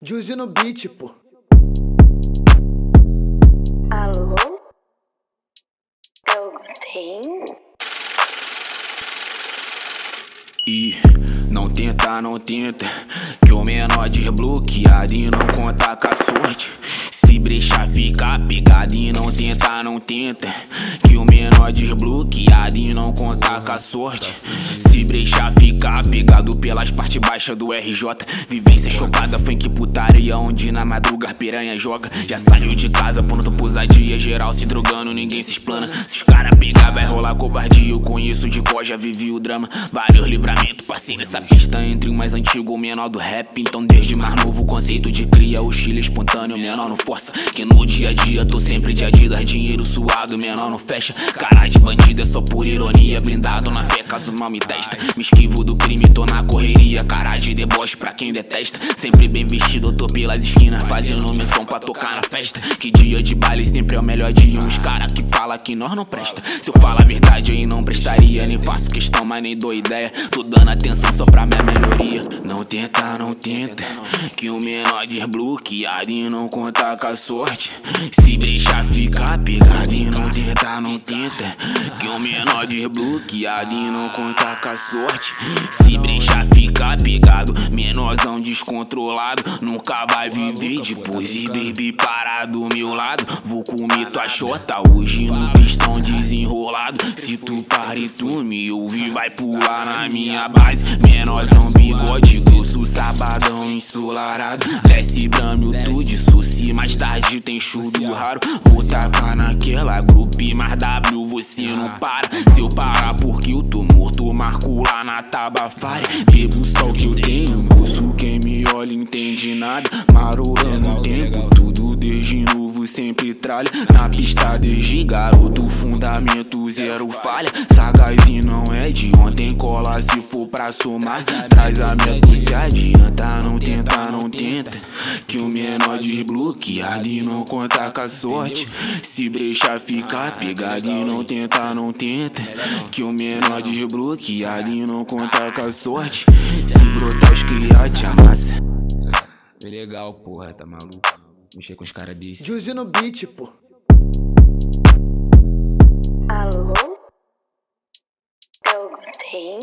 Juicy no beat, pô. Alô? Alguém? E não tenta, não tenta Que o menor desbloqueado e não conta com a sorte Se brechar fica pegado e não tenta, não tenta. Que o menor desbloqueado e não conta com a sorte. Se brechar fica pegado pelas partes baixas do RJ Vivência chocada, funk putaria Onde na madruga piranha joga. Já saiu de casa pronto pro ousadia Geral se drogando, ninguém se explana. Se os cara pegar vai rolar covardia. Eu conheço de cor, já vivi o drama. Vários livramentos, passei nessa pista Entre o mais antigo e o menor do rap. Então desde mais novo o conceito de cria O Chile espontâneo, menor não força. Que no dia a dia. Tô sempre de adidas Dinheiro suado, menor não fecha. Cara de bandido é só por ironia Blindado na caso mal me testa. Me esquivo do crime, tô na correria. Cara de deboche pra quem detesta. Sempre bem vestido, eu tô pelas esquinas. Fazendo missão pra tocar na festa. Que dia de baile sempre é o melhor dia Uns. Cara que fala que nós não presta. Se eu falar a verdade aí não prestaria. Nem faço questão, mas nem dou ideia. Tô dando atenção só pra minha melhoria. Não tenta, não tenta Que o menor desbloqueado e não conta com a sorte. Se brechar fica pegado e não tenta, não tenta Que o menor desbloqueado e não conta com a sorte. Se brechar fica pegado Menorzão descontrolado Nunca vai viver depois E baby parar do meu lado. Vou comer tua chota hoje no pistão Se tu para e tu me ouvir Vai pular na minha base. Menorzão bigode grosso Sabadão ensolarado. Desce brame tu de suci Mais tarde tem chudo raro. Vou tacar naquela grupo Mas W você não para. Se eu parar porque eu tô morto Marco lá na Tabafari. Bebo o que sempre tralha. Na pista desde garoto Fundamento zero falha. Sagaz não é de ontem Cola se for pra somar. Traz a meta se adianta Não tenta, não tenta. Que o menor desbloqueado E não conta com a sorte. Se brechar fica pegado E não tenta, não tenta. Que o menor desbloqueado E não conta com a sorte. Se brotar os cria te amassa. É legal, porra, tá maluco? Mexer com os caras desse. Juicy no beat, pô. Alô? Alguém?